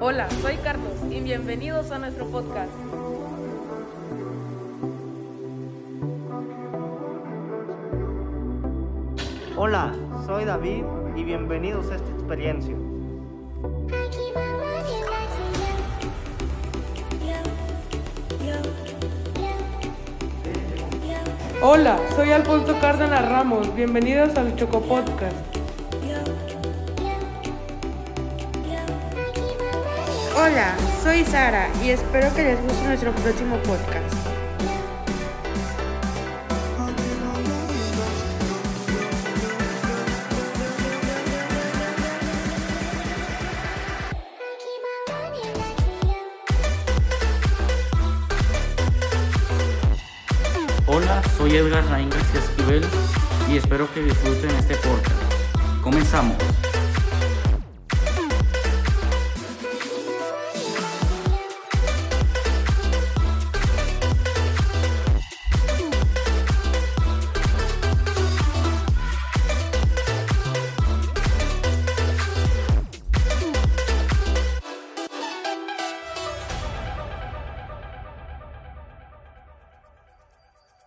Hola, soy Carlos y bienvenidos a nuestro podcast. Hola, soy David y bienvenidos a esta experiencia. Hola, soy Alfonso Cárdenas Ramos. Bienvenidos al Choco Podcast. Hola, soy Sara y espero que les guste nuestro próximo podcast. Hola, soy Edgar Raín García Esquivel y espero que disfruten este podcast. Comenzamos.